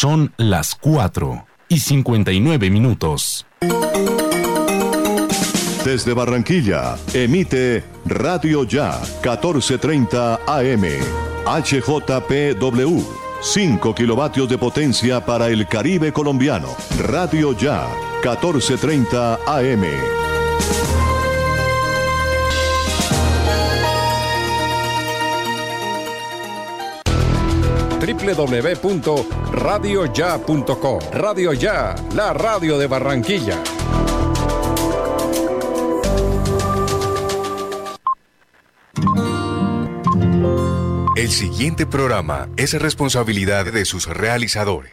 Son las 4 y 59 minutos. Desde Barranquilla, emite Radio Ya 1430 AM. HJPW. 5 kilovatios de potencia para el Caribe colombiano. Radio Ya 1430 AM. www.radioya.com Radio Ya, la radio de Barranquilla. El siguiente programa es responsabilidad de sus realizadores.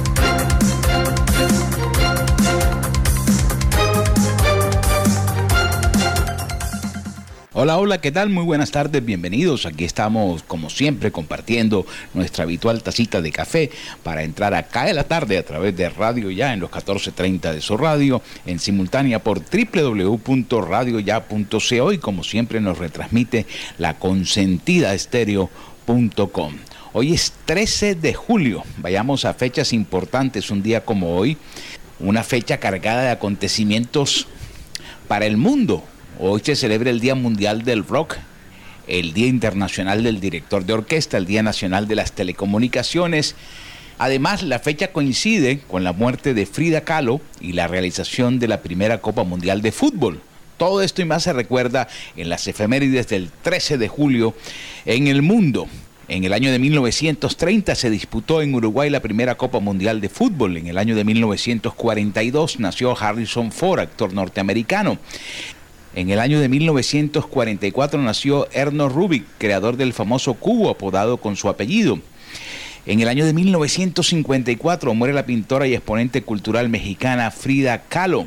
Hola, hola, ¿qué tal? Muy buenas tardes, bienvenidos. Aquí estamos, como siempre, compartiendo nuestra habitual tacita de café para entrar a Cae la tarde a través de Radio Ya en los 14.30 de su radio, en simultánea por www.radioya.co y como siempre nos retransmite la consentida estéreo.com. Hoy es 13 de julio, vayamos a fechas importantes, un día como hoy, una fecha cargada de acontecimientos para el mundo Hoy se celebra el Día Mundial del Rock, el Día Internacional del Director de Orquesta, el Día Nacional de las Telecomunicaciones. Además, la fecha coincide con la muerte de Frida Kahlo y la realización de la primera Copa Mundial de Fútbol. Todo esto y más se recuerda en las efemérides del 13 de julio en el mundo. En el año de 1930 se disputó en Uruguay la primera Copa Mundial de Fútbol. En el año de 1942 nació Harrison Ford, actor norteamericano. En el año de 1944 nació Erno Rubik, creador del famoso cubo apodado con su apellido. En el año de 1954 muere la pintora y exponente cultural mexicana Frida Kahlo.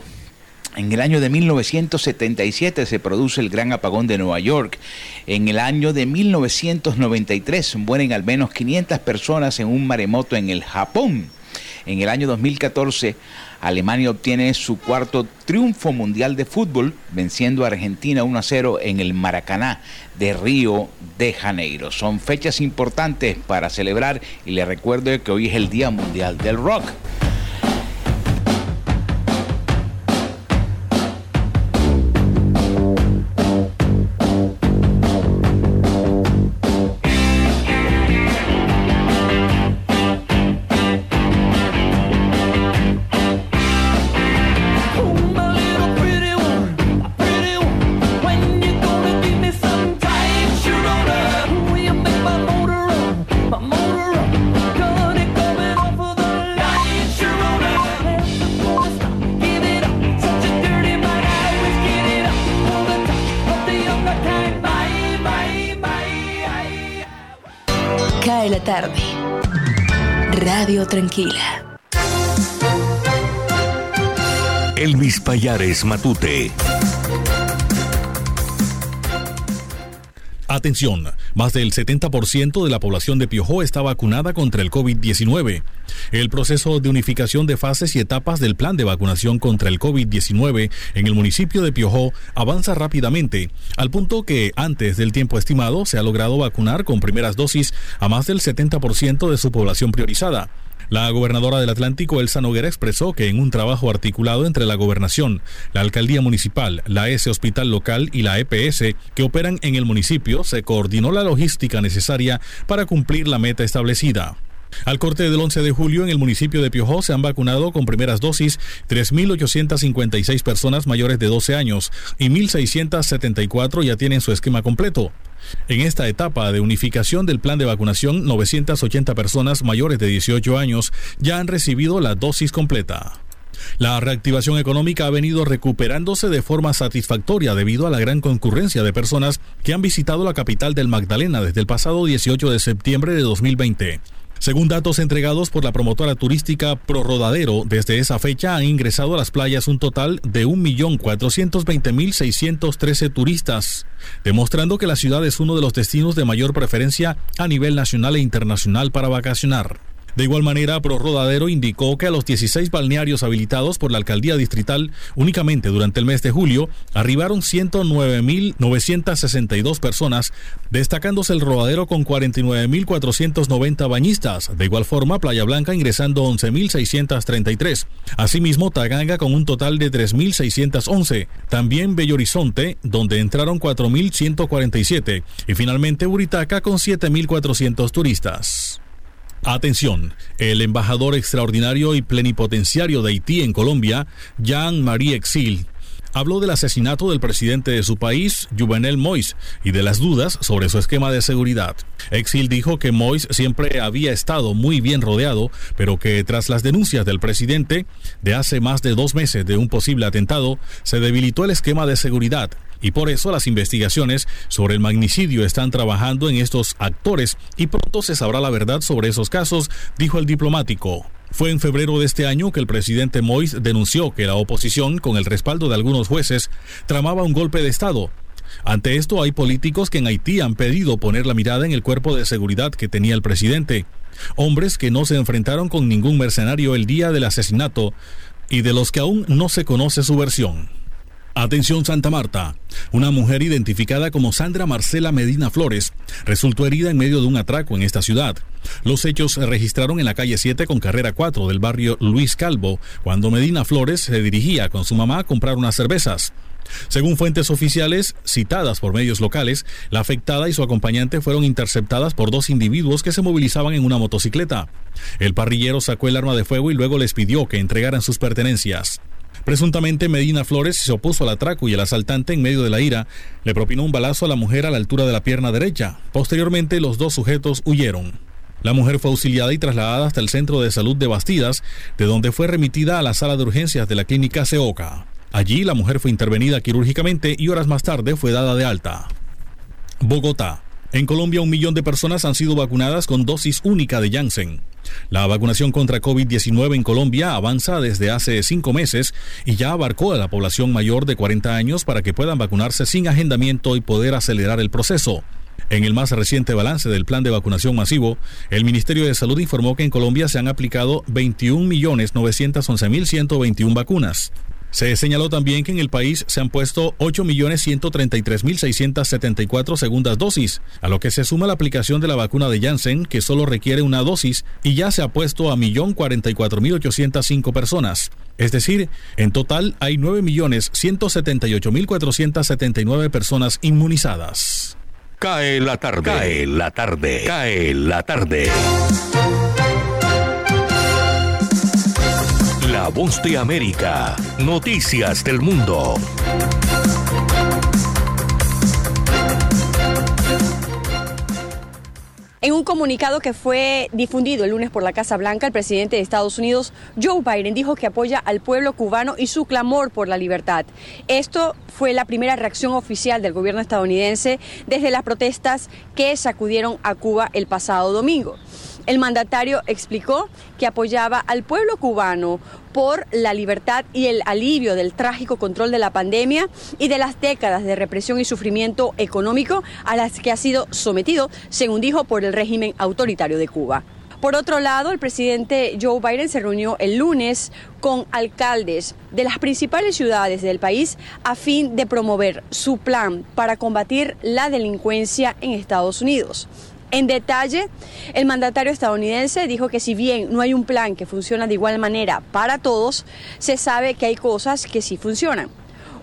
En el año de 1977 se produce el gran apagón de Nueva York. En el año de 1993 mueren al menos 500 personas en un maremoto en el Japón. En el año 2014 Alemania obtiene su cuarto triunfo mundial de fútbol, venciendo a Argentina 1 a 0 en el Maracaná de Río de Janeiro. Son fechas importantes para celebrar y les recuerdo que hoy es el Día Mundial del Rock. Tranquila. Elvis Payares Matute. Atención, más del 70% de la población de Piojó está vacunada contra el COVID-19. El proceso de unificación de fases y etapas del plan de vacunación contra el COVID-19 en el municipio de Piojó avanza rápidamente, al punto que antes del tiempo estimado se ha logrado vacunar con primeras dosis a más del 70% de su población priorizada. La gobernadora del Atlántico, Elsa Noguera, expresó que en un trabajo articulado entre la gobernación, la alcaldía municipal, la S Hospital Local y la EPS que operan en el municipio, se coordinó la logística necesaria para cumplir la meta establecida. Al corte del 11 de julio en el municipio de Piojó se han vacunado con primeras dosis 3.856 personas mayores de 12 años y 1.674 ya tienen su esquema completo. En esta etapa de unificación del plan de vacunación, 980 personas mayores de 18 años ya han recibido la dosis completa. La reactivación económica ha venido recuperándose de forma satisfactoria debido a la gran concurrencia de personas que han visitado la capital del Magdalena desde el pasado 18 de septiembre de 2020. Según datos entregados por la promotora turística Prorodadero, desde esa fecha han ingresado a las playas un total de 1.420.613 turistas, demostrando que la ciudad es uno de los destinos de mayor preferencia a nivel nacional e internacional para vacacionar. De igual manera, ProRodadero indicó que a los 16 balnearios habilitados por la alcaldía distrital únicamente durante el mes de julio arribaron 109.962 personas, destacándose el rodadero con 49.490 bañistas. De igual forma, Playa Blanca ingresando 11.633. Asimismo, Taganga con un total de 3.611. También Bello Horizonte, donde entraron 4.147. Y finalmente Buritaca con 7.400 turistas. Atención, el embajador extraordinario y plenipotenciario de Haití en Colombia, Jean-Marie Exil, habló del asesinato del presidente de su país, Juvenel Mois, y de las dudas sobre su esquema de seguridad. Exil dijo que Mois siempre había estado muy bien rodeado, pero que tras las denuncias del presidente de hace más de dos meses de un posible atentado, se debilitó el esquema de seguridad y por eso las investigaciones sobre el magnicidio están trabajando en estos actores y pronto se sabrá la verdad sobre esos casos, dijo el diplomático. Fue en febrero de este año que el presidente Mois denunció que la oposición, con el respaldo de algunos jueces, tramaba un golpe de Estado. Ante esto hay políticos que en Haití han pedido poner la mirada en el cuerpo de seguridad que tenía el presidente. Hombres que no se enfrentaron con ningún mercenario el día del asesinato y de los que aún no se conoce su versión. Atención Santa Marta. Una mujer identificada como Sandra Marcela Medina Flores resultó herida en medio de un atraco en esta ciudad. Los hechos se registraron en la calle 7 con carrera 4 del barrio Luis Calvo, cuando Medina Flores se dirigía con su mamá a comprar unas cervezas. Según fuentes oficiales citadas por medios locales, la afectada y su acompañante fueron interceptadas por dos individuos que se movilizaban en una motocicleta. El parrillero sacó el arma de fuego y luego les pidió que entregaran sus pertenencias. Presuntamente Medina Flores se opuso al atraco y el asaltante en medio de la ira le propinó un balazo a la mujer a la altura de la pierna derecha. Posteriormente los dos sujetos huyeron. La mujer fue auxiliada y trasladada hasta el centro de salud de Bastidas, de donde fue remitida a la sala de urgencias de la clínica Seoca. Allí la mujer fue intervenida quirúrgicamente y horas más tarde fue dada de alta. Bogotá. En Colombia un millón de personas han sido vacunadas con dosis única de Janssen. La vacunación contra COVID-19 en Colombia avanza desde hace cinco meses y ya abarcó a la población mayor de 40 años para que puedan vacunarse sin agendamiento y poder acelerar el proceso. En el más reciente balance del plan de vacunación masivo, el Ministerio de Salud informó que en Colombia se han aplicado 21.911.121 vacunas. Se señaló también que en el país se han puesto 8.133.674 segundas dosis, a lo que se suma la aplicación de la vacuna de Janssen, que solo requiere una dosis, y ya se ha puesto a 1.044.805 personas. Es decir, en total hay 9.178.479 personas inmunizadas. Cae la tarde. Cae la tarde. Cae la tarde. Voz de América. Noticias del mundo. En un comunicado que fue difundido el lunes por la Casa Blanca, el presidente de Estados Unidos, Joe Biden, dijo que apoya al pueblo cubano y su clamor por la libertad. Esto fue la primera reacción oficial del gobierno estadounidense desde las protestas que sacudieron a Cuba el pasado domingo. El mandatario explicó que apoyaba al pueblo cubano por la libertad y el alivio del trágico control de la pandemia y de las décadas de represión y sufrimiento económico a las que ha sido sometido, según dijo, por el régimen autoritario de Cuba. Por otro lado, el presidente Joe Biden se reunió el lunes con alcaldes de las principales ciudades del país a fin de promover su plan para combatir la delincuencia en Estados Unidos. En detalle, el mandatario estadounidense dijo que si bien no hay un plan que funciona de igual manera para todos, se sabe que hay cosas que sí funcionan.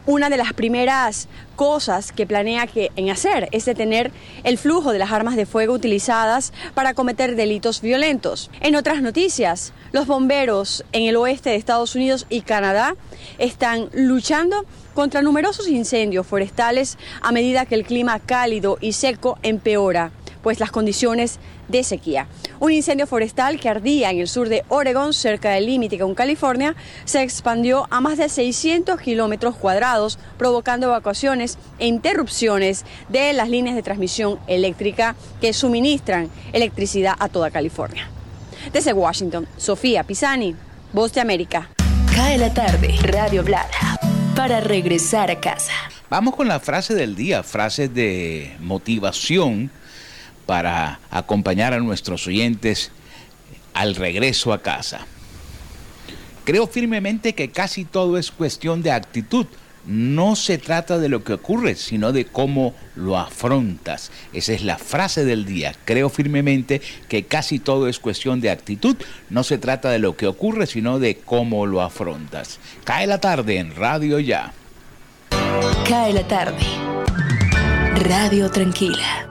Una de las primeras cosas que planea que, en hacer es detener el flujo de las armas de fuego utilizadas para cometer delitos violentos. En otras noticias, los bomberos en el oeste de Estados Unidos y Canadá están luchando contra numerosos incendios forestales a medida que el clima cálido y seco empeora pues las condiciones de sequía. Un incendio forestal que ardía en el sur de Oregon, cerca del límite con California, se expandió a más de 600 kilómetros cuadrados, provocando evacuaciones e interrupciones de las líneas de transmisión eléctrica que suministran electricidad a toda California. Desde Washington, Sofía Pisani, Voz de América. Cae la tarde, Radio Blada, para regresar a casa. Vamos con la frase del día, frases de motivación para acompañar a nuestros oyentes al regreso a casa. Creo firmemente que casi todo es cuestión de actitud. No se trata de lo que ocurre, sino de cómo lo afrontas. Esa es la frase del día. Creo firmemente que casi todo es cuestión de actitud. No se trata de lo que ocurre, sino de cómo lo afrontas. Cae la tarde en Radio Ya. Cae la tarde. Radio Tranquila.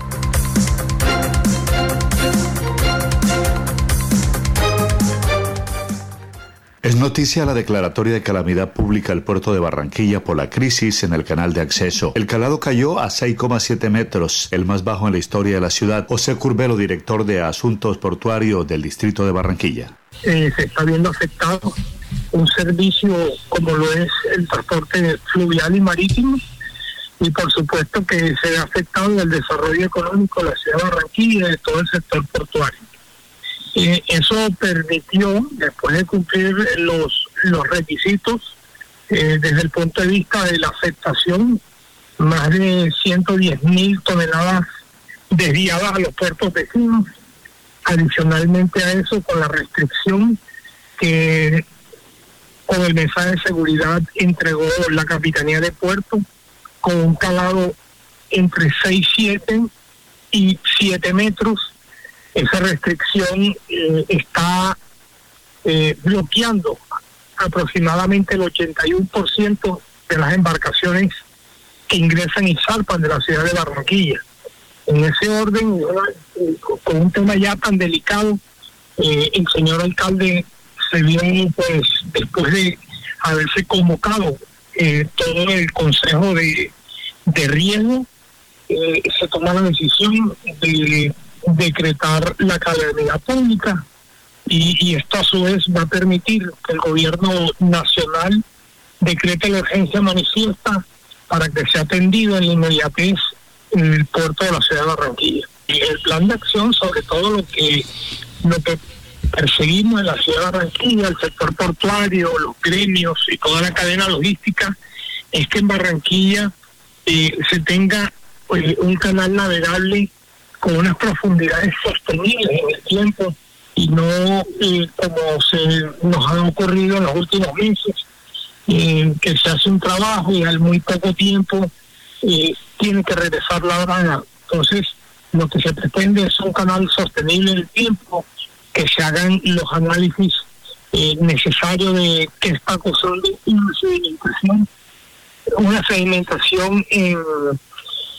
Es noticia la declaratoria de calamidad pública al puerto de Barranquilla por la crisis en el canal de acceso. El calado cayó a 6,7 metros, el más bajo en la historia de la ciudad. José Curbelo, director de Asuntos Portuarios del Distrito de Barranquilla. Eh, se está viendo afectado un servicio como lo es el transporte fluvial y marítimo y por supuesto que se ve afectado el desarrollo económico de la ciudad de Barranquilla y de todo el sector portuario. Eso permitió, después de cumplir los, los requisitos, eh, desde el punto de vista de la aceptación, más de 110 mil toneladas desviadas a los puertos vecinos. Adicionalmente a eso, con la restricción que con el mensaje de seguridad entregó la Capitanía de Puerto, con un calado entre 6, 7 y 7 metros esa restricción eh, está eh, bloqueando aproximadamente el 81% de las embarcaciones que ingresan y salpan de la ciudad de Barranquilla. En ese orden, eh, con un tema ya tan delicado, el señor alcalde se vio, pues, después de haberse convocado todo el consejo de, de riesgo, se toma la decisión de decretar la calamidad pública y, esto a su vez va a permitir que el gobierno nacional decrete la urgencia manifiesta para que sea atendido en la inmediatez en el puerto de la ciudad de Barranquilla. Y el plan de acción sobre todo lo que, lo que perseguimos en la ciudad de Barranquilla, el sector portuario, los gremios y toda la cadena logística, es que en Barranquilla eh, se tenga eh, un canal navegable con unas profundidades sostenibles en el tiempo y no eh, como se nos ha ocurrido en los últimos meses, eh, que se hace un trabajo y al muy poco tiempo eh, tiene que regresar la hora. Entonces, lo que se pretende es un canal sostenible en el tiempo, que se hagan los análisis necesarios de qué está causando una sedimentación, una sedimentación en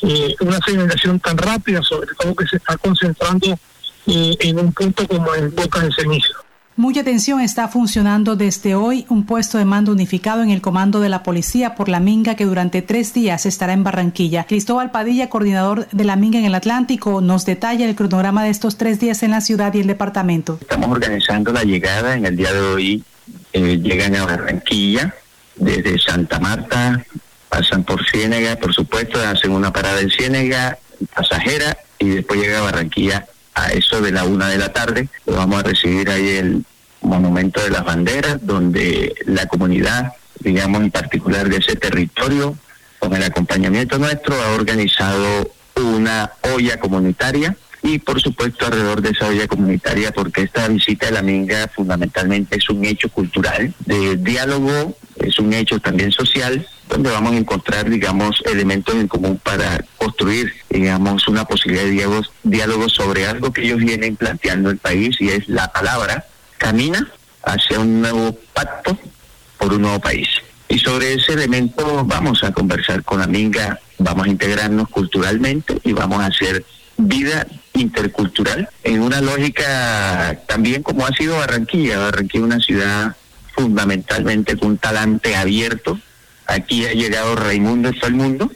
eh, una sedimentación tan rápida, sobre todo que se está concentrando eh, en un punto como en Boca de Cenizo. Mucha atención está funcionando desde hoy un puesto de mando unificado en el comando de la policía por la Minga que durante tres días estará en Barranquilla. Cristóbal Padilla, coordinador de la Minga en el Atlántico, nos detalla el cronograma de estos tres días en la ciudad y el departamento. Estamos organizando la llegada en el día de hoy. Eh, llegan a Barranquilla desde Santa Marta, pasan por Ciénega, por supuesto, hacen una parada en Ciénega, pasajera, y después llega a Barranquilla a eso de la una de la tarde. Lo vamos a recibir ahí el Monumento de las Banderas, donde la comunidad, digamos en particular de ese territorio, con el acompañamiento nuestro, ha organizado una olla comunitaria y por supuesto alrededor de esa olla comunitaria, porque esta visita de la Minga fundamentalmente es un hecho cultural, de diálogo, es un hecho también social, donde vamos a encontrar, digamos, elementos en común para construir, digamos, una posibilidad de diálogo, diálogo sobre algo que ellos vienen planteando el país y es la palabra camina hacia un nuevo pacto por un nuevo país. Y sobre ese elemento vamos a conversar con la Minga, vamos a integrarnos culturalmente y vamos a hacer vida intercultural en una lógica también como ha sido Barranquilla. Barranquilla es una ciudad fundamentalmente con un talante abierto. Aquí ha llegado Raimundo todo el mundo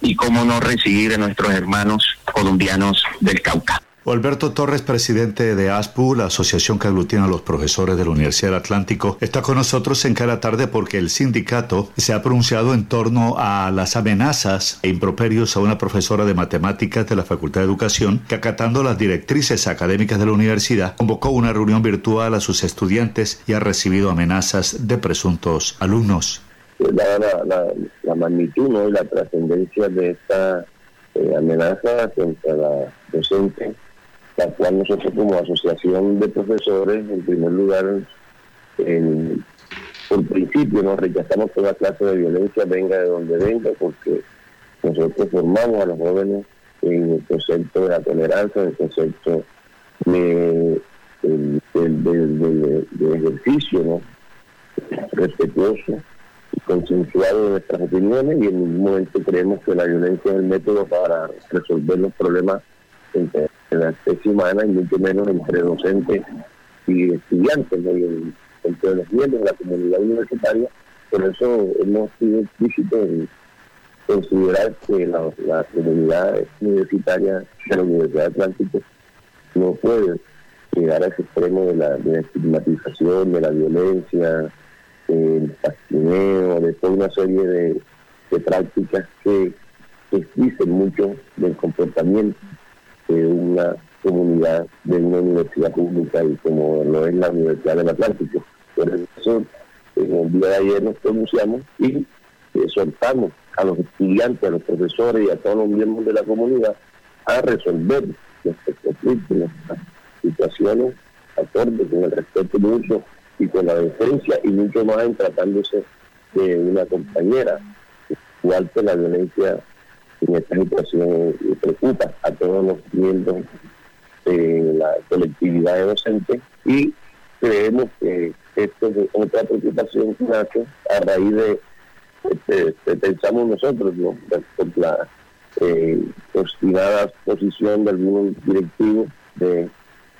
y cómo no recibir a nuestros hermanos colombianos del Cauca. Alberto Torres, presidente de ASPU, la asociación que aglutina a los profesores de la Universidad del Atlántico, está con nosotros en cada tarde porque el sindicato se ha pronunciado en torno a las amenazas e improperios a una profesora de matemáticas de la Facultad de Educación que, acatando las directrices académicas de la universidad, convocó una reunión virtual a sus estudiantes y ha recibido amenazas de presuntos alumnos. La, la, magnitud y la trascendencia de esta eh, amenaza contra la docente la cual nosotros como asociación de profesores, en primer lugar, por principio nos rechazamos toda clase de violencia, venga de donde venga, porque nosotros formamos a los jóvenes en el concepto de la tolerancia, en el concepto de, ejercicio ¿no? respetuoso y consensuado de nuestras opiniones y en ningún momento creemos que la violencia es el método para resolver los problemas entre la especie humana y mucho menos entre docentes y estudiantes, entre los miembros de la comunidad universitaria. Por eso hemos sido explícitos en considerar que la, comunidad universitaria de la Universidad de Atlántico no puede llegar a ese extremo de la, estigmatización, de la violencia, del fascineo, de toda una serie de, prácticas que, que mucho del comportamiento de una comunidad de una universidad pública y como lo es la Universidad del Atlántico. Por eso, en el día de ayer nos pronunciamos y exhortamos a los estudiantes, a los profesores y a todos los miembros de la comunidad a resolver nuestros conflictos, nuestras situaciones acorde con el respeto mucho y con la defensa y mucho más en tratándose de una compañera, igual que la violencia en esta situación preocupa a todos los miembros de la colectividad docente y creemos que esto es otra preocupación que nace a raíz de, este, pensamos nosotros, por la eh, obstinada posición de algunos directivos de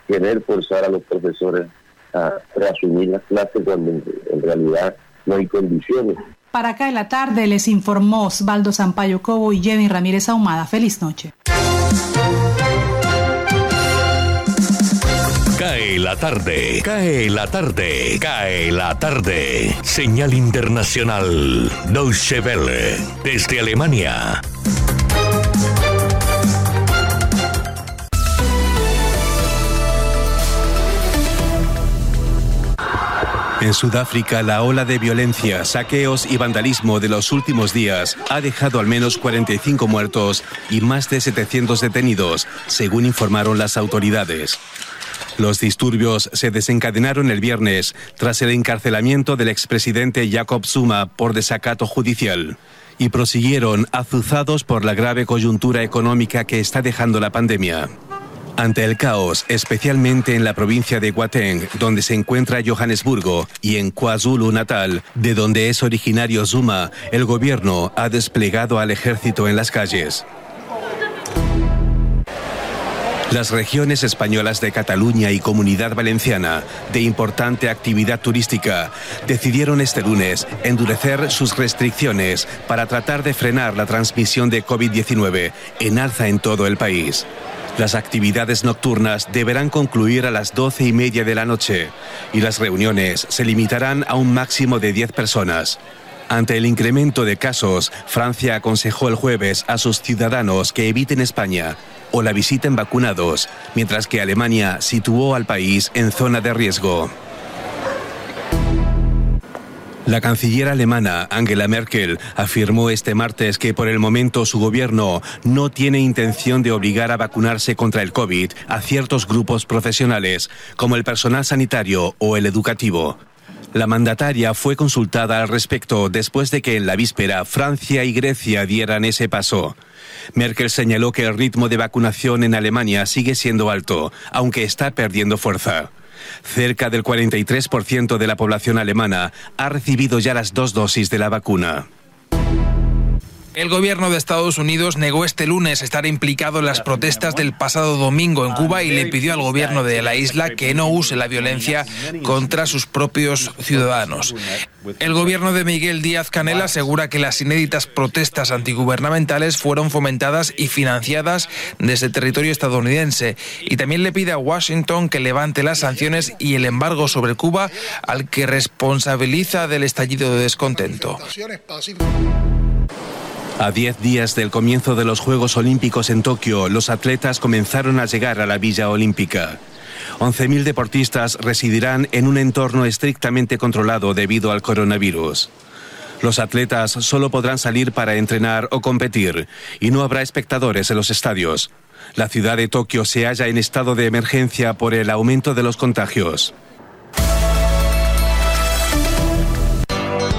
querer forzar a los profesores a reasumir las clases cuando en realidad no hay condiciones para acá en la tarde les informó Osvaldo Sampaio Cobo y Jenny Ramírez Ahumada. Feliz noche. Cae la tarde, cae la tarde, cae la tarde. Señal internacional, Deutsche Welle, desde Alemania. En Sudáfrica, la ola de violencia, saqueos y vandalismo de los últimos días ha dejado al menos 45 muertos y más de 700 detenidos, según informaron las autoridades. Los disturbios se desencadenaron el viernes tras el encarcelamiento del expresidente Jacob Zuma por desacato judicial y prosiguieron azuzados por la grave coyuntura económica que está dejando la pandemia. Ante el caos, especialmente en la provincia de Gauteng, donde se encuentra Johannesburgo, y en KwaZulu-Natal, de donde es originario Zuma, el gobierno ha desplegado al ejército en las calles. Las regiones españolas de Cataluña y Comunidad Valenciana, de importante actividad turística, decidieron este lunes endurecer sus restricciones para tratar de frenar la transmisión de COVID-19 en alza en todo el país. Las actividades nocturnas deberán concluir a las doce y media de la noche y las reuniones se limitarán a un máximo de 10 personas. Ante el incremento de casos, Francia aconsejó el jueves a sus ciudadanos que eviten España o la visiten vacunados, mientras que Alemania situó al país en zona de riesgo. La canciller alemana Angela Merkel afirmó este martes que por el momento su gobierno no tiene intención de obligar a vacunarse contra el COVID a ciertos grupos profesionales, como el personal sanitario o el educativo. La mandataria fue consultada al respecto después de que en la víspera Francia y Grecia dieran ese paso. Merkel señaló que el ritmo de vacunación en Alemania sigue siendo alto, aunque está perdiendo fuerza. Cerca del 43% de la población alemana ha recibido ya las dos dosis de la vacuna. El gobierno de Estados Unidos negó este lunes estar implicado en las protestas del pasado domingo en Cuba y le pidió al gobierno de la isla que no use la violencia contra sus propios ciudadanos. El gobierno de Miguel Díaz Canel asegura que las inéditas protestas antigubernamentales fueron fomentadas y financiadas desde territorio estadounidense y también le pide a Washington que levante las sanciones y el embargo sobre Cuba al que responsabiliza del estallido de descontento. A diez días del comienzo de los Juegos Olímpicos en Tokio, los atletas comenzaron a llegar a la Villa Olímpica. 11.000 deportistas residirán en un entorno estrictamente controlado debido al coronavirus. Los atletas solo podrán salir para entrenar o competir y no habrá espectadores en los estadios. La ciudad de Tokio se halla en estado de emergencia por el aumento de los contagios.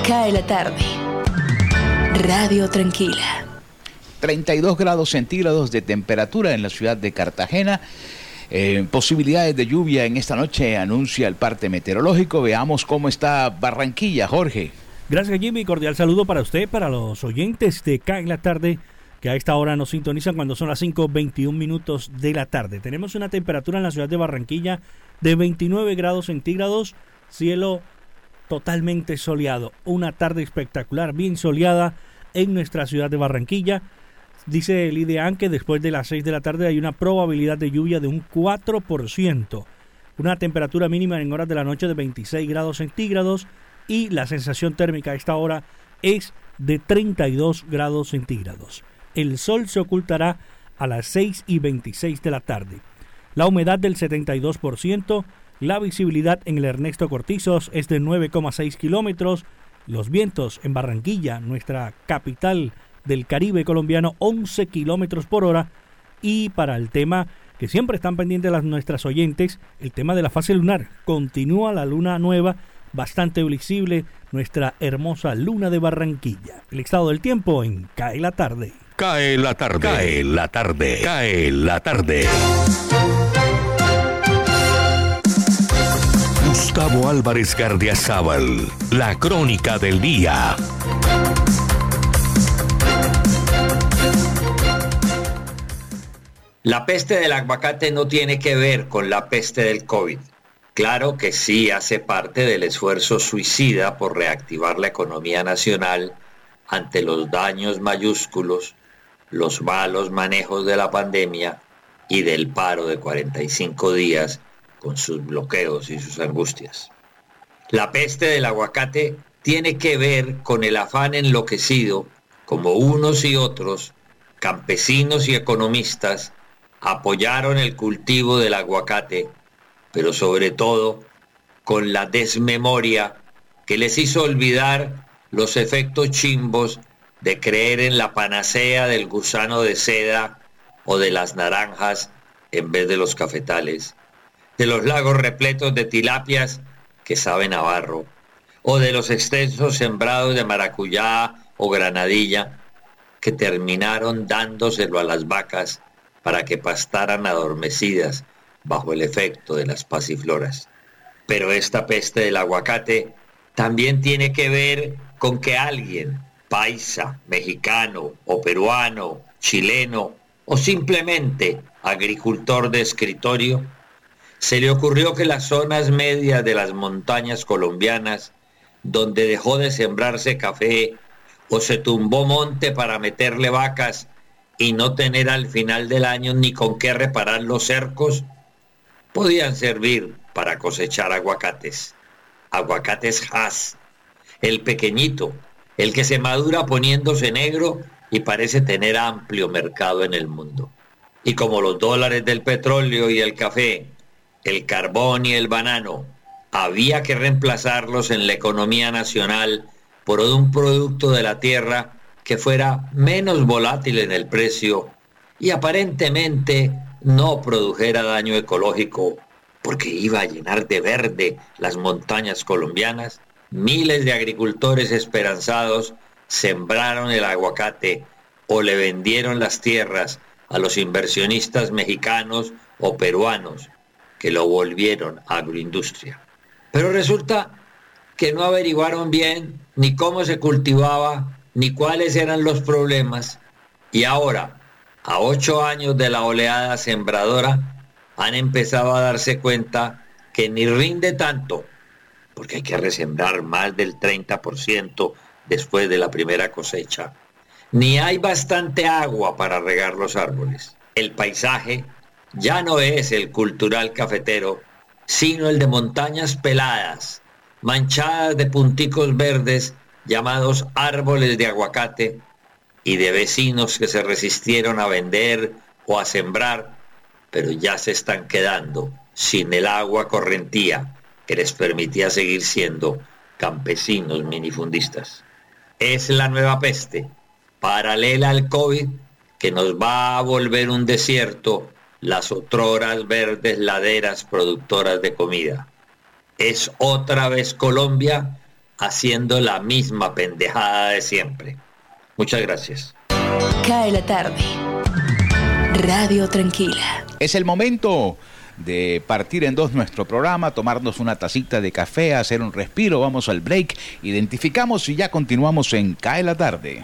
Cae la tarde. Radio Tranquila. 32 grados centígrados de temperatura en la ciudad de Cartagena. Eh, posibilidades de lluvia en esta noche, anuncia el parte meteorológico. Veamos cómo está Barranquilla, Jorge. Gracias Jimmy, cordial saludo para usted, para los oyentes de CA en la tarde que a esta hora nos sintonizan cuando son las 5.21 minutos de la tarde. Tenemos una temperatura en la ciudad de Barranquilla de 29 grados centígrados, cielo totalmente soleado, una tarde espectacular, bien soleada en nuestra ciudad de Barranquilla. Dice el IDEAN que después de las 6 de la tarde hay una probabilidad de lluvia de un 4%, una temperatura mínima en horas de la noche de 26 grados centígrados y la sensación térmica a esta hora es de 32 grados centígrados. El sol se ocultará a las 6 y 26 de la tarde. La humedad del 72%, la visibilidad en el Ernesto Cortizos es de 9,6 kilómetros, los vientos en Barranquilla, nuestra capital del Caribe colombiano, 11 kilómetros por hora. Y para el tema que siempre están pendientes las nuestras oyentes, el tema de la fase lunar. Continúa la luna nueva, bastante visible, nuestra hermosa luna de Barranquilla. El estado del tiempo en Cae la tarde. Cae la tarde. Cae la tarde. Cae la tarde. Gustavo Álvarez Gardiazabal, la crónica del día. La peste del aguacate no tiene que ver con la peste del COVID. Claro que sí hace parte del esfuerzo suicida por reactivar la economía nacional ante los daños mayúsculos, los malos manejos de la pandemia y del paro de 45 días con sus bloqueos y sus angustias. La peste del aguacate tiene que ver con el afán enloquecido, como unos y otros, campesinos y economistas, apoyaron el cultivo del aguacate, pero sobre todo con la desmemoria que les hizo olvidar los efectos chimbos de creer en la panacea del gusano de seda o de las naranjas en vez de los cafetales de los lagos repletos de tilapias que saben a barro, o de los extensos sembrados de maracuyá o granadilla que terminaron dándoselo a las vacas para que pastaran adormecidas bajo el efecto de las pasifloras. Pero esta peste del aguacate también tiene que ver con que alguien, paisa, mexicano o peruano, chileno o simplemente agricultor de escritorio, se le ocurrió que las zonas medias de las montañas colombianas, donde dejó de sembrarse café o se tumbó monte para meterle vacas y no tener al final del año ni con qué reparar los cercos, podían servir para cosechar aguacates. Aguacates Hass, el pequeñito, el que se madura poniéndose negro y parece tener amplio mercado en el mundo. Y como los dólares del petróleo y el café el carbón y el banano, había que reemplazarlos en la economía nacional por un producto de la tierra que fuera menos volátil en el precio y aparentemente no produjera daño ecológico porque iba a llenar de verde las montañas colombianas, miles de agricultores esperanzados sembraron el aguacate o le vendieron las tierras a los inversionistas mexicanos o peruanos que lo volvieron agroindustria. Pero resulta que no averiguaron bien ni cómo se cultivaba, ni cuáles eran los problemas, y ahora, a ocho años de la oleada sembradora, han empezado a darse cuenta que ni rinde tanto, porque hay que resembrar más del 30% después de la primera cosecha, ni hay bastante agua para regar los árboles. El paisaje ya no es el cultural cafetero, sino el de montañas peladas, manchadas de punticos verdes llamados árboles de aguacate y de vecinos que se resistieron a vender o a sembrar pero ya se están quedando sin el agua correntía que les permitía seguir siendo campesinos minifundistas. Es la nueva peste, paralela al COVID, que nos va a volver un desierto las otroras verdes laderas productoras de comida. Es otra vez Colombia haciendo la misma pendejada de siempre. Muchas gracias. Cae la tarde. Radio Tranquila. Es el momento de partir en dos nuestro programa, tomarnos una tacita de café, hacer un respiro, vamos al break, identificamos y ya continuamos en Cae la tarde.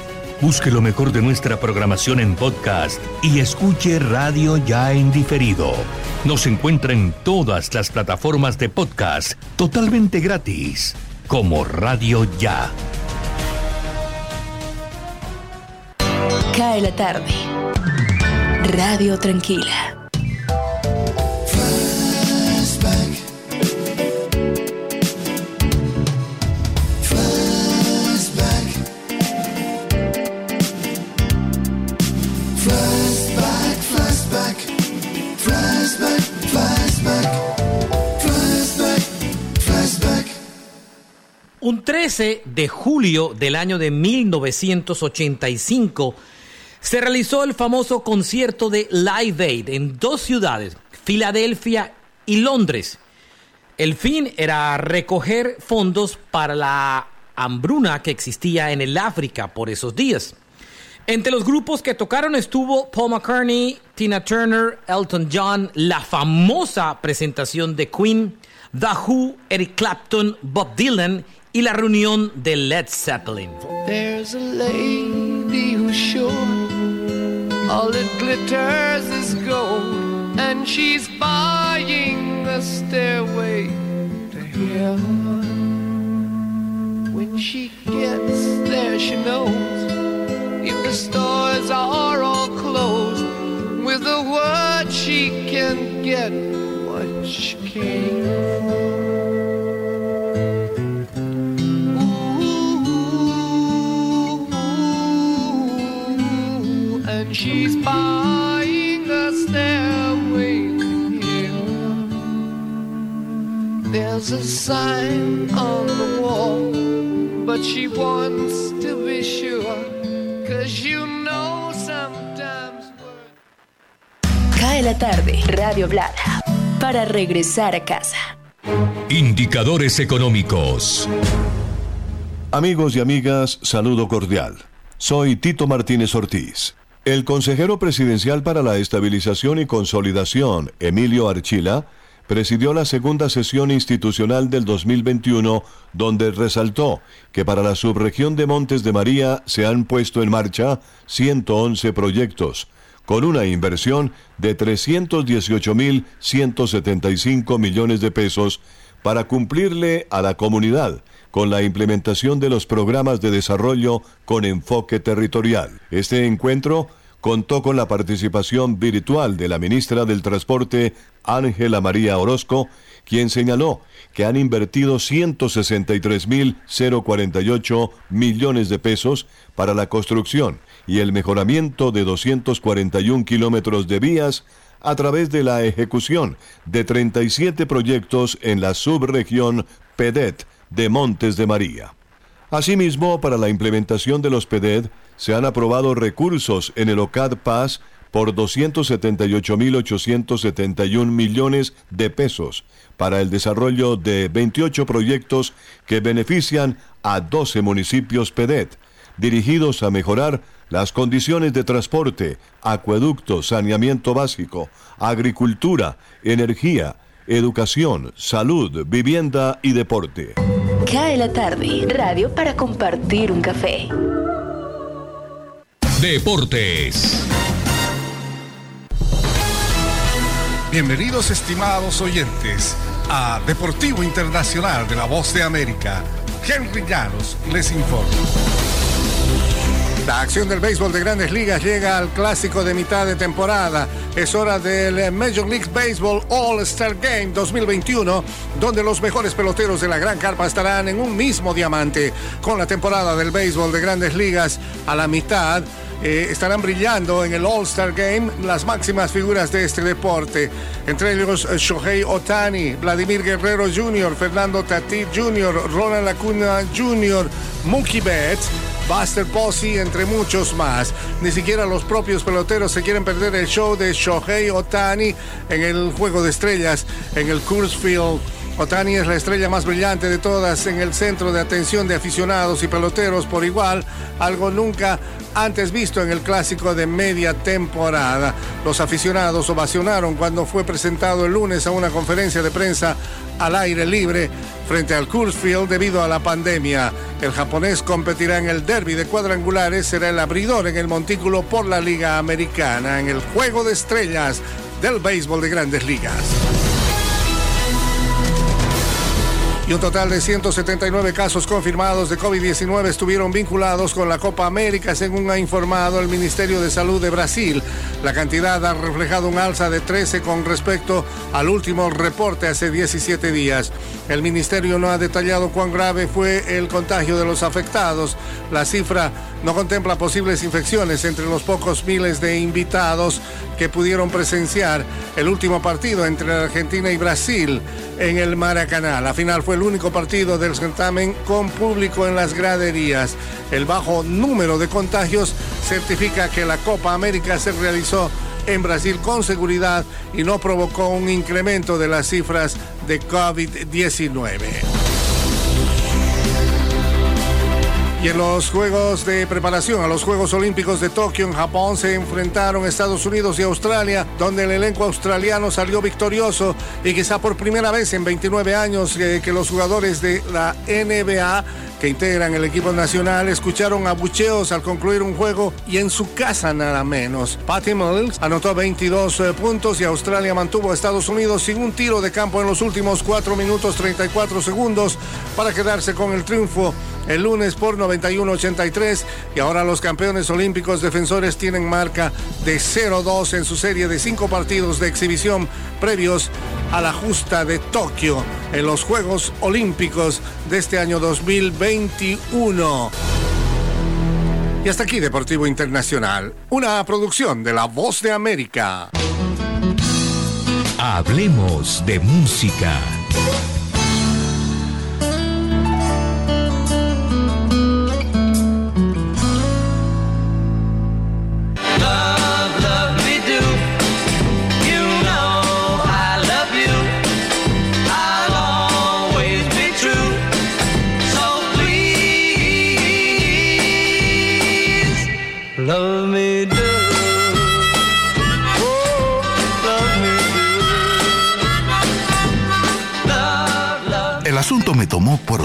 Busque lo mejor de nuestra programación en podcast y escuche Radio Ya en diferido. Nos encuentra en todas las plataformas de podcast totalmente gratis, como Radio Ya. Cae la tarde. Radio Tranquila. Un 13 de julio del año de 1985 se realizó el famoso concierto de Live Aid en dos ciudades, Filadelfia y Londres. El fin era recoger fondos para la hambruna que existía en el África por esos días. Entre los grupos que tocaron estuvo Paul McCartney, Tina Turner, Elton John, la famosa presentación de Queen, The Who, Eric Clapton, Bob Dylan y la reunión de Led Zeppelin. There's a lady who's sure all that glitters is gold, and she's buying a stairway to heaven. When she gets there, she knows if the stores are all closed, with a word she can get what she came for. She's buying a stairway to heaven. There's a sign on the wall, but she wants to be sure, cause you know sometimes. Cae la tarde. Radio Blada. Para regresar a casa. Indicadores económicos. Amigos y amigas, saludo cordial. Soy Tito Martínez Ortiz. El consejero presidencial para la estabilización y consolidación, Emilio Archila, presidió la segunda sesión institucional del 2021, donde resaltó que para la subregión de Montes de María se han puesto en marcha 111 proyectos, con una inversión de 318.175 millones de pesos para cumplirle a la comunidad con la implementación de los programas de desarrollo con enfoque territorial. Este encuentro contó con la participación virtual de la ministra del Transporte, Ángela María Orozco, quien señaló que han invertido 163.048 millones de pesos para la construcción y el mejoramiento de 241 kilómetros de vías a través de la ejecución de 37 proyectos en la subregión PEDET de Montes de María. Asimismo, para la implementación de los PEDED se han aprobado recursos en el OCAD Paz por 278.871 millones de pesos para el desarrollo de 28 proyectos que benefician a 12 municipios PEDED, dirigidos a mejorar las condiciones de transporte, acueducto, saneamiento básico, agricultura, energía, educación, salud, vivienda y deporte. Cae la tarde. Radio para compartir un café. Deportes. Bienvenidos estimados oyentes a Deportivo Internacional de la Voz de América. Henry Llanos les informa. La acción del béisbol de grandes ligas llega al clásico de mitad de temporada. Es hora del Major League Baseball All-Star Game 2021, donde los mejores peloteros de la gran carpa estarán en un mismo diamante. Con la temporada del béisbol de grandes ligas a la mitad, eh, estarán brillando en el All-Star Game las máximas figuras de este deporte, entre ellos eh, Shohei Otani, Vladimir Guerrero Jr., Fernando Tatis Jr., Ronald Acuna Jr., Mookie Betts, Buster Posey, entre muchos más. Ni siquiera los propios peloteros se quieren perder el show de Shohei Otani en el Juego de Estrellas, en el Coors Field. Otani es la estrella más brillante de todas en el centro de atención de aficionados y peloteros por igual, algo nunca antes visto en el clásico de media temporada. Los aficionados ovacionaron cuando fue presentado el lunes a una conferencia de prensa al aire libre frente al Coors Field debido a la pandemia. El japonés competirá en el derby de cuadrangulares, será el abridor en el montículo por la Liga Americana, en el Juego de Estrellas del béisbol de grandes ligas. Y un total de 179 casos confirmados de COVID-19 estuvieron vinculados con la Copa América, según ha informado el Ministerio de Salud de Brasil. La cantidad ha reflejado un alza de 13 con respecto al último reporte hace 17 días. El ministerio no ha detallado cuán grave fue el contagio de los afectados. La cifra no contempla posibles infecciones entre los pocos miles de invitados que pudieron presenciar el último partido entre Argentina y Brasil en el Maracaná. La final fue el único partido del certamen con público en las graderías. El bajo número de contagios certifica que la Copa América se realizó en Brasil con seguridad y no provocó un incremento de las cifras de COVID-19. Y en los Juegos de preparación a los Juegos Olímpicos de Tokio en Japón se enfrentaron Estados Unidos y Australia, donde el elenco australiano salió victorioso y quizá por primera vez en 29 años eh, que los jugadores de la NBA que integran el equipo nacional escucharon abucheos al concluir un juego y en su casa nada menos. Patty Mills anotó 22 eh, puntos y Australia mantuvo a Estados Unidos sin un tiro de campo en los últimos 4 minutos 34 segundos para quedarse con el triunfo el lunes por 91-83 y ahora los campeones olímpicos defensores tienen marca de 0-2 en su serie de cinco partidos de exhibición previos a la justa de Tokio en los Juegos Olímpicos de este año 2021. Y hasta aquí Deportivo Internacional, una producción de La Voz de América. Hablemos de música.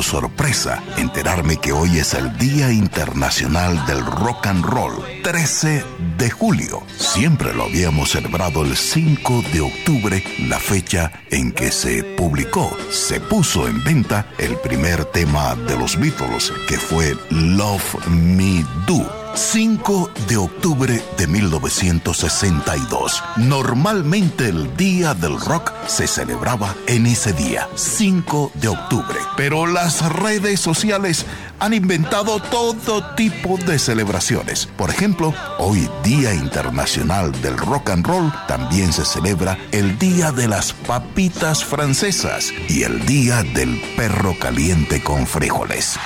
Sorpresa enterarme que hoy es el Día Internacional del Rock and Roll, 13 de julio. Siempre lo habíamos celebrado el 5 de octubre, la fecha en que se publicó, se puso en venta el primer tema de los Beatles, que fue Love Me Do 5 de octubre de 1962. Normalmente el Día del Rock se celebraba en ese día, 5 de octubre. Pero las redes sociales han inventado todo tipo de celebraciones. Por ejemplo, hoy Día Internacional del Rock and Roll también se celebra el Día de las Papitas Francesas y el Día del Perro Caliente con Frijoles.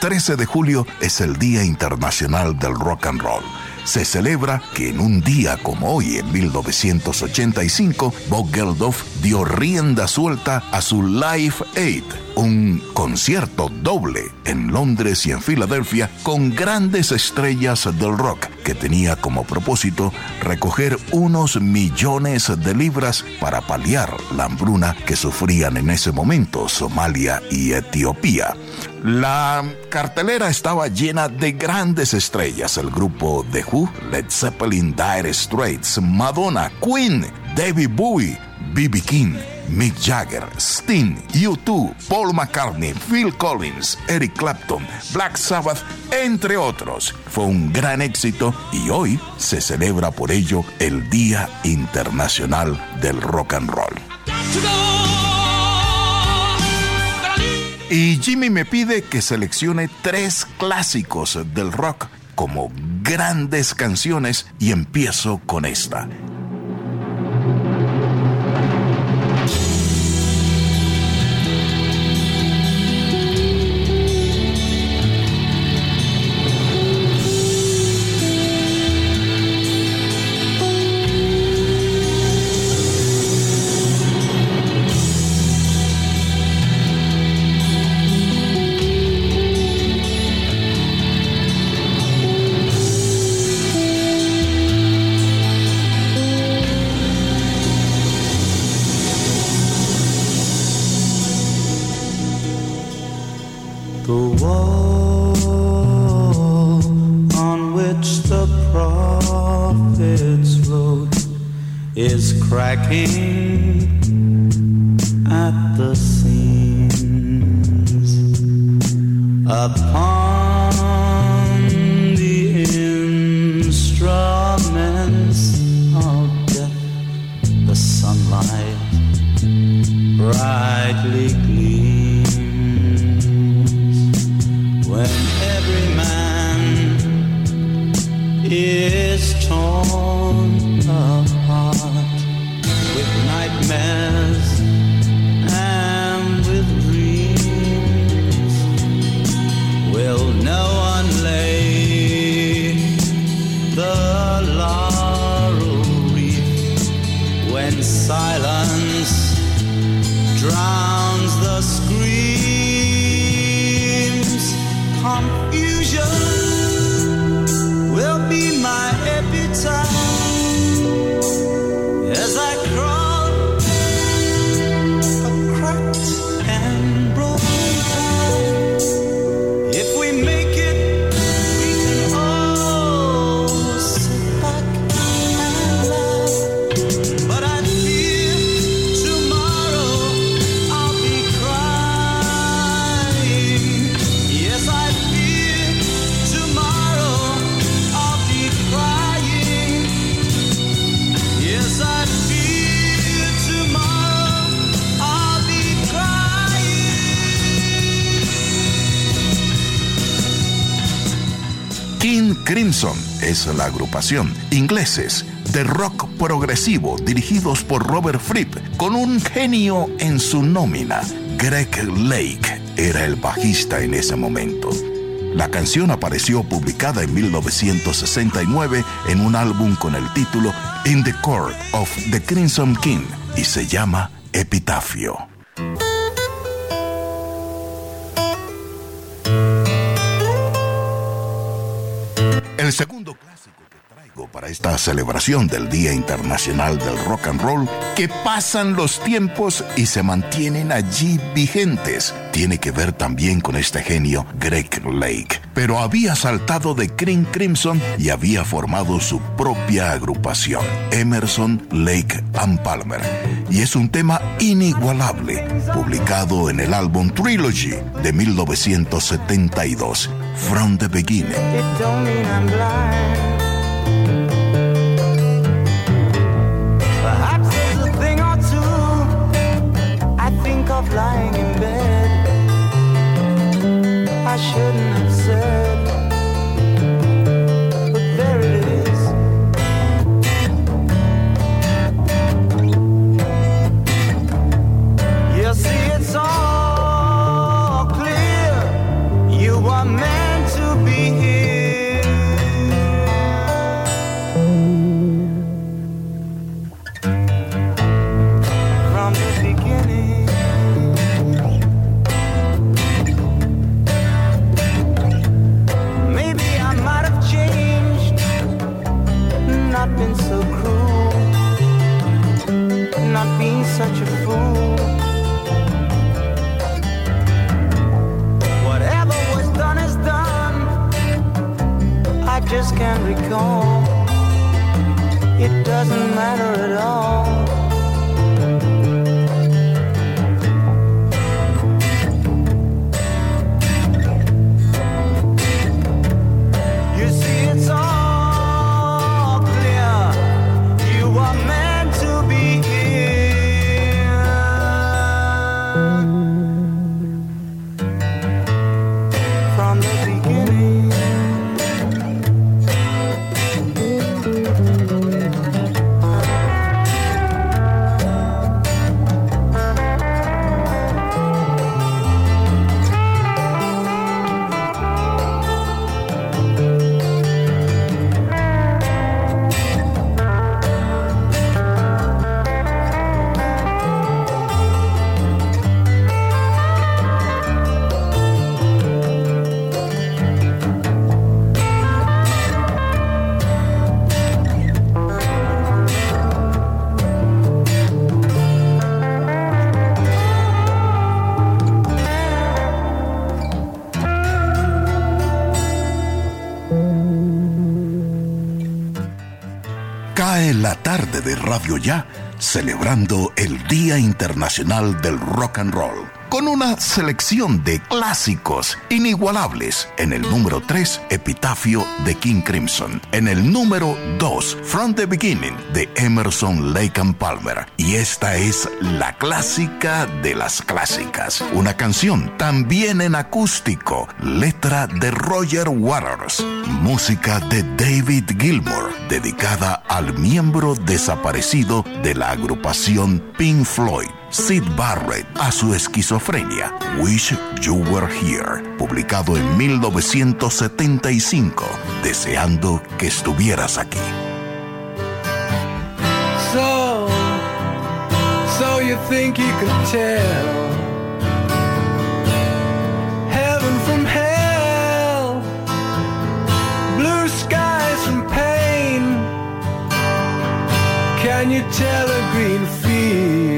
13 de julio, es el Día Internacional del Rock and Roll. Se celebra que en un día como hoy, en 1985, Bob Geldof dio rienda suelta a su Live Aid, un concierto doble en Londres y en Filadelfia con grandes estrellas del rock que tenía como propósito recoger unos millones de libras para paliar la hambruna que sufrían en ese momento Somalia y Etiopía. La cartelera estaba llena de grandes estrellas, el grupo The Who, Led Zeppelin, Dire Straits, Madonna, Queen, David Bowie, B.B. King, Mick Jagger, Sting, U2, Paul McCartney, Phil Collins, Eric Clapton, Black Sabbath, entre otros. Fue un gran éxito y hoy se celebra por ello el Día Internacional del Rock and Roll. Y Jimmy me pide que seleccione tres clásicos del rock como grandes canciones y empiezo con esta. club. Ingleses de rock progresivo dirigidos por Robert Fripp con un genio en su nómina. Greg Lake era el bajista en ese momento. La canción apareció publicada en 1969 en un álbum con el título In the Court of the Crimson King y se llama Epitafio. Para esta celebración del Día Internacional del Rock and Roll, que pasan los tiempos y se mantienen allí vigentes, tiene que ver también con este genio Greg Lake. Pero había saltado de Cream Crimson y había formado su propia agrupación, Emerson, Lake and Palmer. Y es un tema inigualable, publicado en el álbum Trilogy de 1972, From the Beginning. Lying in bed. I shouldn't have said, just. It doesn't matter at all. Radio Ya, celebrando el Día Internacional del Rock and Roll con una selección de clásicos inigualables. En el número 3, Epitafio de King Crimson. En el número 2, From the Beginning de Emerson Lake and Palmer. Y esta es la clásica de las clásicas. Una canción también en acústico, letra de Roger Waters, música de David Gilmour, dedicada al miembro desaparecido de la agrupación Pink Floyd. Sid Barrett a su esquizofrenia, Wish You Were Here, publicado en 1975, deseando que estuvieras aquí. You tell a green field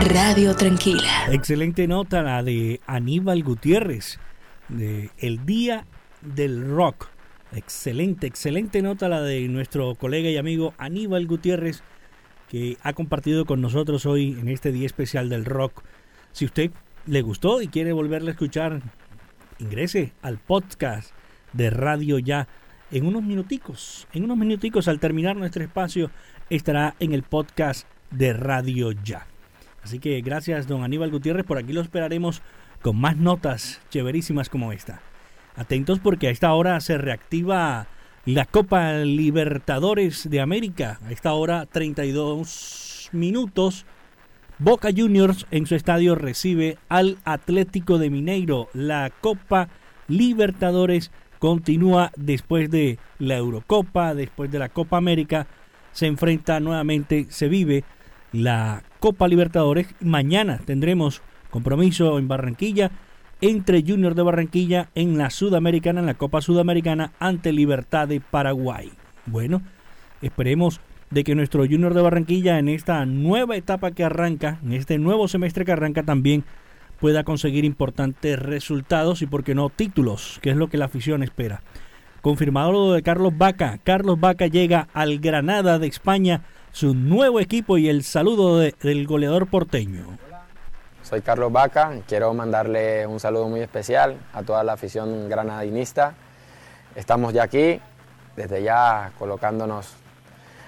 Radio Tranquila. Excelente nota la de Aníbal Gutiérrez, de El Día del Rock. Excelente, excelente nota la de nuestro colega y amigo Aníbal Gutiérrez, que ha compartido con nosotros hoy en este día especial del rock. Si usted le gustó y quiere volverle a escuchar, ingrese al podcast de Radio Ya en unos minuticos. En unos minuticos al terminar nuestro espacio estará en el podcast de Radio Ya. Así que gracias don Aníbal Gutiérrez, por aquí lo esperaremos con más notas chéverísimas como esta. Atentos porque a esta hora se reactiva la Copa Libertadores de América. A esta hora 32 minutos. Boca Juniors en su estadio recibe al Atlético de Mineiro. La Copa Libertadores continúa después de la Eurocopa, después de la Copa América. Se enfrenta nuevamente, se vive la Copa Libertadores. Mañana tendremos compromiso en Barranquilla entre Junior de Barranquilla en la Sudamericana, en la Copa Sudamericana ante Libertad de Paraguay. Bueno, esperemos de que nuestro Junior de Barranquilla en esta nueva etapa que arranca, en este nuevo semestre que arranca también pueda conseguir importantes resultados y por qué no títulos, que es lo que la afición espera. Confirmado lo de Carlos Vaca, Carlos Vaca llega al Granada de España, su nuevo equipo y el saludo de- del goleador porteño. Soy Carlos Vaca, quiero mandarle un saludo muy especial a toda la afición granadinista. Estamos ya aquí, desde ya colocándonos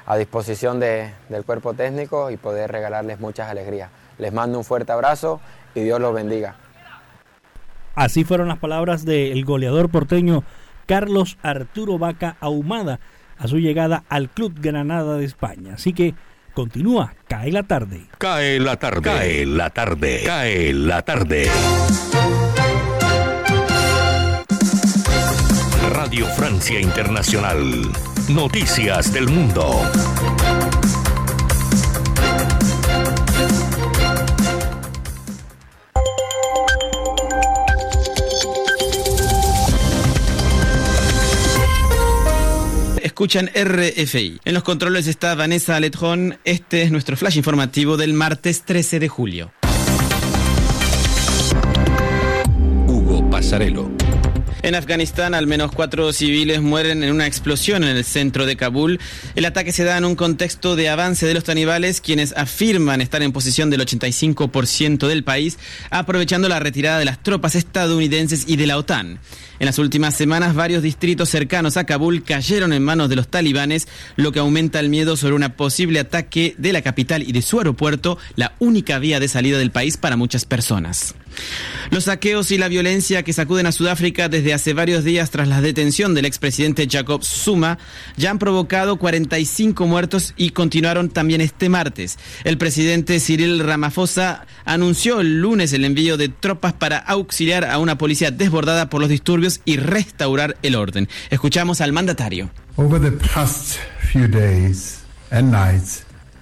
a disposición de- del cuerpo técnico y poder regalarles muchas alegrías. Les mando un fuerte abrazo y Dios los bendiga. Así fueron las palabras del goleador porteño Carlos Arturo Vaca Ahumada a su llegada al Club Granada de España. Así que continúa, cae la tarde. Cae la tarde, cae la tarde, cae la tarde. Radio Francia Internacional. Noticias del Mundo. Escuchan RFI. En los controles está Vanessa Letjón. Este es nuestro flash informativo del martes 13 de julio. Hugo Pasarelo. En Afganistán, al menos cuatro civiles mueren en una explosión en el centro de Kabul. El ataque se da en un contexto de avance de los talibales, quienes afirman estar en posición del 85% del país, aprovechando la retirada de las tropas estadounidenses y de la OTAN. En las últimas semanas, varios distritos cercanos a Kabul cayeron en manos de los talibanes, lo que aumenta el miedo sobre un posible ataque de la capital y de su aeropuerto, la única vía de salida del país para muchas personas. Los saqueos y la violencia que sacuden a Sudáfrica desde hace varios días tras la detención del expresidente Jacob Zuma ya han provocado 45 muertos y continuaron también este martes. El presidente Cyril Ramaphosa anunció el lunes el envío de tropas para auxiliar a una policía desbordada por los disturbios y restaurar el orden. Escuchamos al mandatario.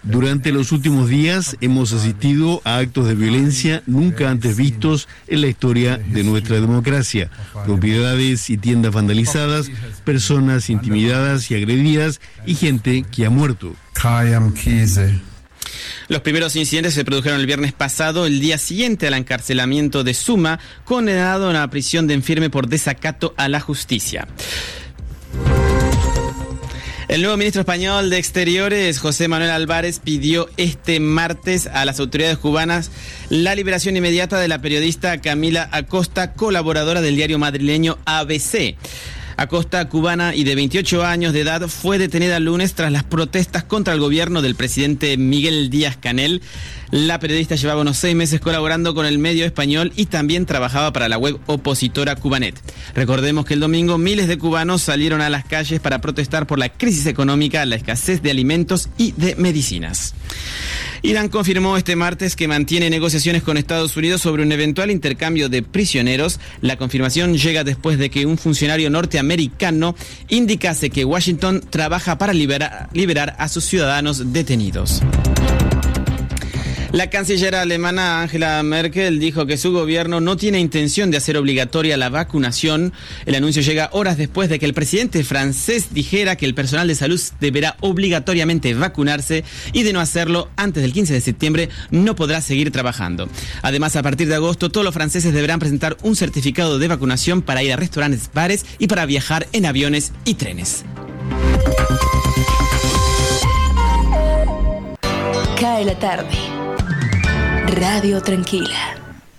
Durante los últimos días hemos asistido a actos de violencia nunca antes vistos en la historia de nuestra democracia. Propiedades y tiendas vandalizadas, personas intimidadas y agredidas y gente que ha muerto. Los primeros incidentes se produjeron el viernes pasado, el día siguiente al encarcelamiento de Suma, condenado a una prisión de enfirme por desacato a la justicia. El nuevo ministro español de Exteriores, José Manuel Álvarez, pidió este martes a las autoridades cubanas la liberación inmediata de la periodista Camila Acosta, colaboradora del diario madrileño ABC. Acosta, cubana y de 28 años de edad, fue detenida el lunes tras las protestas contra el gobierno del presidente Miguel Díaz Canel. La periodista llevaba unos seis meses colaborando con el medio español y también trabajaba para la web opositora Cubanet. Recordemos que el domingo miles de cubanos salieron a las calles para protestar por la crisis económica, la escasez de alimentos y de medicinas. Irán confirmó este martes que mantiene negociaciones con Estados Unidos sobre un eventual intercambio de prisioneros. La confirmación llega después de que un funcionario norteamericano indicase que Washington trabaja para liberar a sus ciudadanos detenidos. La canciller alemana Angela Merkel dijo que su gobierno no tiene intención de hacer obligatoria la vacunación. El anuncio llega horas después de que el presidente francés dijera que el personal de salud deberá obligatoriamente vacunarse y de no hacerlo antes del 15 de septiembre no podrá seguir trabajando. Además, a partir de agosto todos los franceses deberán presentar un certificado de vacunación para ir a restaurantes, bares y para viajar en aviones y trenes. Cae la tarde. Radio Tranquila.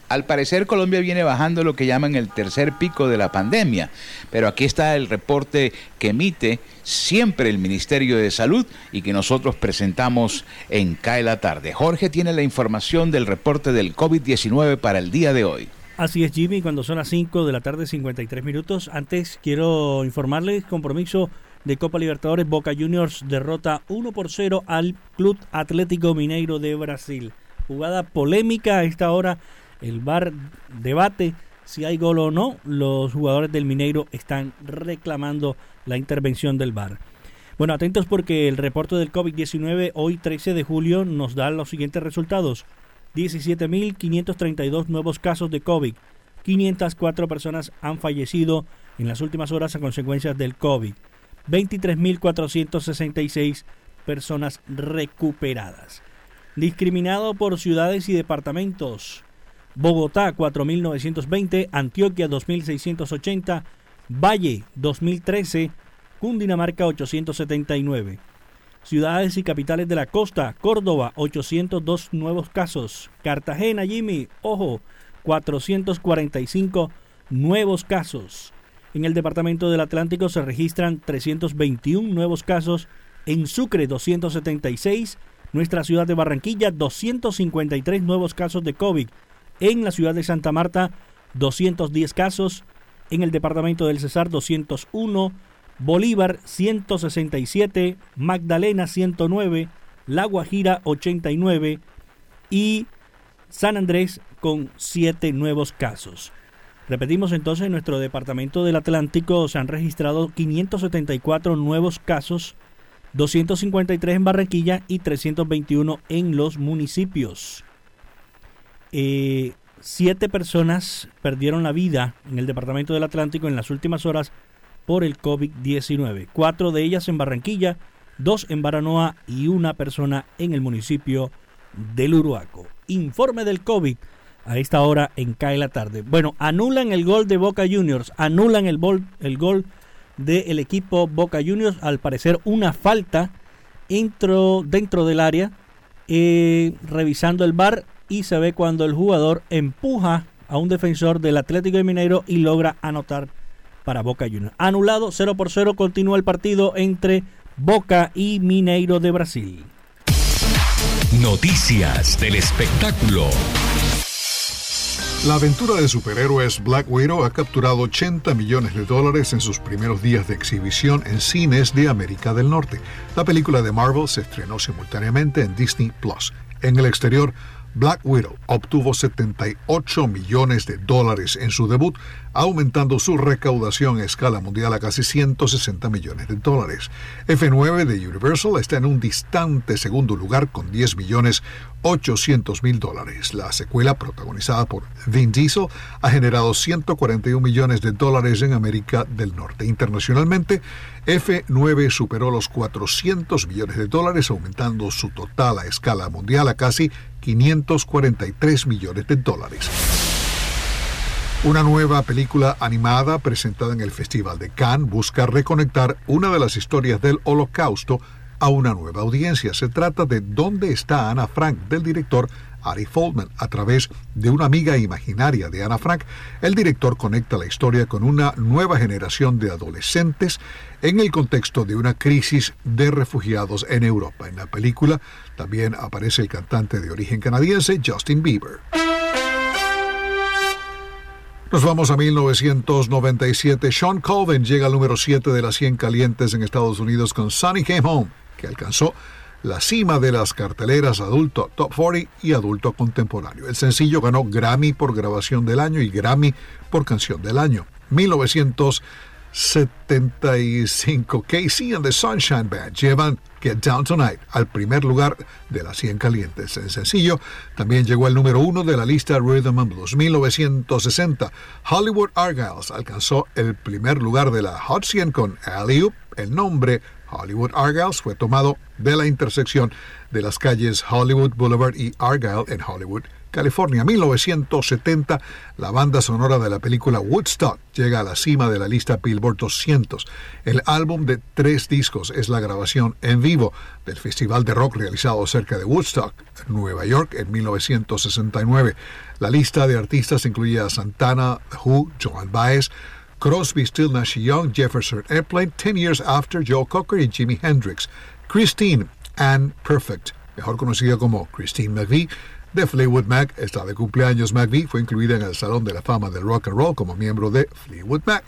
Al parecer Colombia viene bajando lo que llaman el tercer pico de la pandemia, pero aquí está el reporte que emite siempre el Ministerio de Salud y que nosotros presentamos en CAE la tarde. Jorge tiene la información del reporte del COVID-19 para el día de hoy. Así es, Jimmy, cuando son las 5 de la tarde, 53 minutos. Antes quiero informarles, compromiso de Copa Libertadores, Boca Juniors derrota 1 por 0 al Club Atlético Mineiro de Brasil. Jugada polémica a esta hora. El VAR debate si hay gol o no. Los jugadores del Mineiro están reclamando la intervención del VAR. Bueno, atentos porque el reporte del COVID-19 hoy 13 de julio nos da los siguientes resultados. 17.532 nuevos casos de COVID. 504 personas han fallecido en las últimas horas a consecuencias del COVID. 23.466 personas recuperadas discriminado por ciudades y departamentos. Bogotá 4.920, Antioquia 2.680, Valle 2013, Cundinamarca 879. Ciudades y capitales de la costa, Córdoba 802 nuevos casos, Cartagena, Jimmy, ojo, 445 nuevos casos. En el departamento del Atlántico se registran 321 nuevos casos, en Sucre 276, nuestra ciudad de Barranquilla, 253 nuevos casos de COVID. En la ciudad de Santa Marta, 210 casos. En el departamento del Cesar, 201. Bolívar, 167. Magdalena, 109. La Guajira, 89. Y San Andrés, con 7 nuevos casos. Repetimos entonces, en nuestro departamento del Atlántico se han registrado 574 nuevos casos, 253 en Barranquilla y 321 en los municipios. Eh, siete personas perdieron la vida en el departamento del Atlántico en las últimas horas por el COVID-19. Cuatro de ellas en Barranquilla, dos en Baranoa y una persona en el municipio del Uruaco. Informe del COVID a esta hora en CAE la tarde. Bueno, anulan el gol de Boca Juniors, anulan el, gol, el gol del equipo Boca Juniors, al parecer una falta dentro, del área, eh, revisando el bar y se ve cuando el jugador empuja a un defensor del Atlético de Mineiro y logra anotar para Boca Juniors. Anulado 0 por 0 continúa el partido entre Boca y Mineiro de Brasil. Noticias del espectáculo. La aventura de superhéroes Black Widow ha capturado 80 millones de dólares en sus primeros días de exhibición en cines de América del Norte. La película de Marvel se estrenó simultáneamente en Disney Plus. En el exterior, Black Widow obtuvo 78 millones de dólares en su debut, aumentando su recaudación a escala mundial a casi 160 millones de dólares. F9 de Universal está en un distante segundo lugar con 10 millones 800 mil dólares. La secuela, protagonizada por Vin Diesel, ha generado 141 millones de dólares en América del Norte. Internacionalmente, F9 superó los 400 millones de dólares, aumentando su total a escala mundial a casi 543 millones de dólares. Una nueva película animada presentada en el Festival de Cannes busca reconectar una de las historias del Holocausto a una nueva audiencia. Se trata de ¿Dónde está Ana Frank? del director Ari Foldman. A través de una amiga imaginaria de Ana Frank, el director conecta la historia con una nueva generación de adolescentes en el contexto de una crisis de refugiados en Europa. En la película también aparece el cantante de origen canadiense Justin Bieber. Nos vamos a 1997. Sean Colvin llega al número 7 de las 100 calientes en Estados Unidos con Sunny Came Home, que alcanzó la cima de las carteleras adulto Top 40 y adulto contemporáneo. El sencillo ganó Grammy por grabación del año y Grammy por canción del año. 1975, Casey and the Sunshine Band llevan Get Down Tonight al primer lugar de las 100 calientes. El sencillo también llegó al número uno de la lista Rhythm and Blues. 1960, Hollywood Argyles alcanzó el primer lugar de la Hot 100 con Alley El nombre Hollywood Argyles fue tomado de la intersección de las calles Hollywood Boulevard y Argyle en Hollywood, California. 1970, la banda sonora de la película Woodstock llega a la cima de la lista Billboard 200. El álbum de tres discos es la grabación en vivo del festival de rock realizado cerca de Woodstock, Nueva York, en 1969. La lista de artistas incluye a Santana, Who, Joan Baez, Crosby, Still Nash Young, Jefferson Airplane, Ten Years After, Joe Cocker y Jimi Hendrix. Christine Anne Perfect, mejor conocida como Christine McVie, de Fleetwood Mac, está de cumpleaños McVie, fue incluida en el Salón de la Fama del Rock and Roll como miembro de Fleetwood Mac.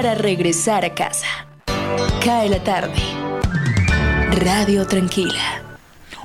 Para regresar a casa. Cae la tarde. Radio Tranquila.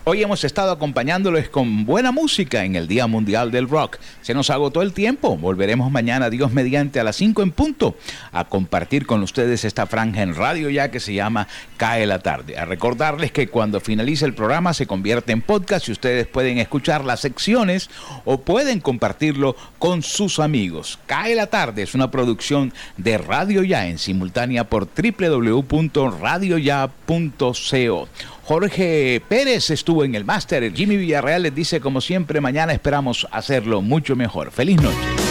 Hoy hemos estado acompañándoles con buena música en el Día Mundial del Rock. Se nos agotó el tiempo. Volveremos mañana, Dios mediante, a las 5 en punto, a compartir con ustedes esta franja en radio ya que se llama Cae la tarde. A recordarles que cuando finalice el programa se convierte en podcast y ustedes pueden escuchar las secciones o pueden compartirlo con sus amigos. Cae la tarde es una producción de Radio Ya en simultánea por www.radioya.co. Jorge Pérez estuvo en el máster. Jimmy Villarreal les dice, como siempre, mañana esperamos hacerlo mucho mejor. Feliz noche.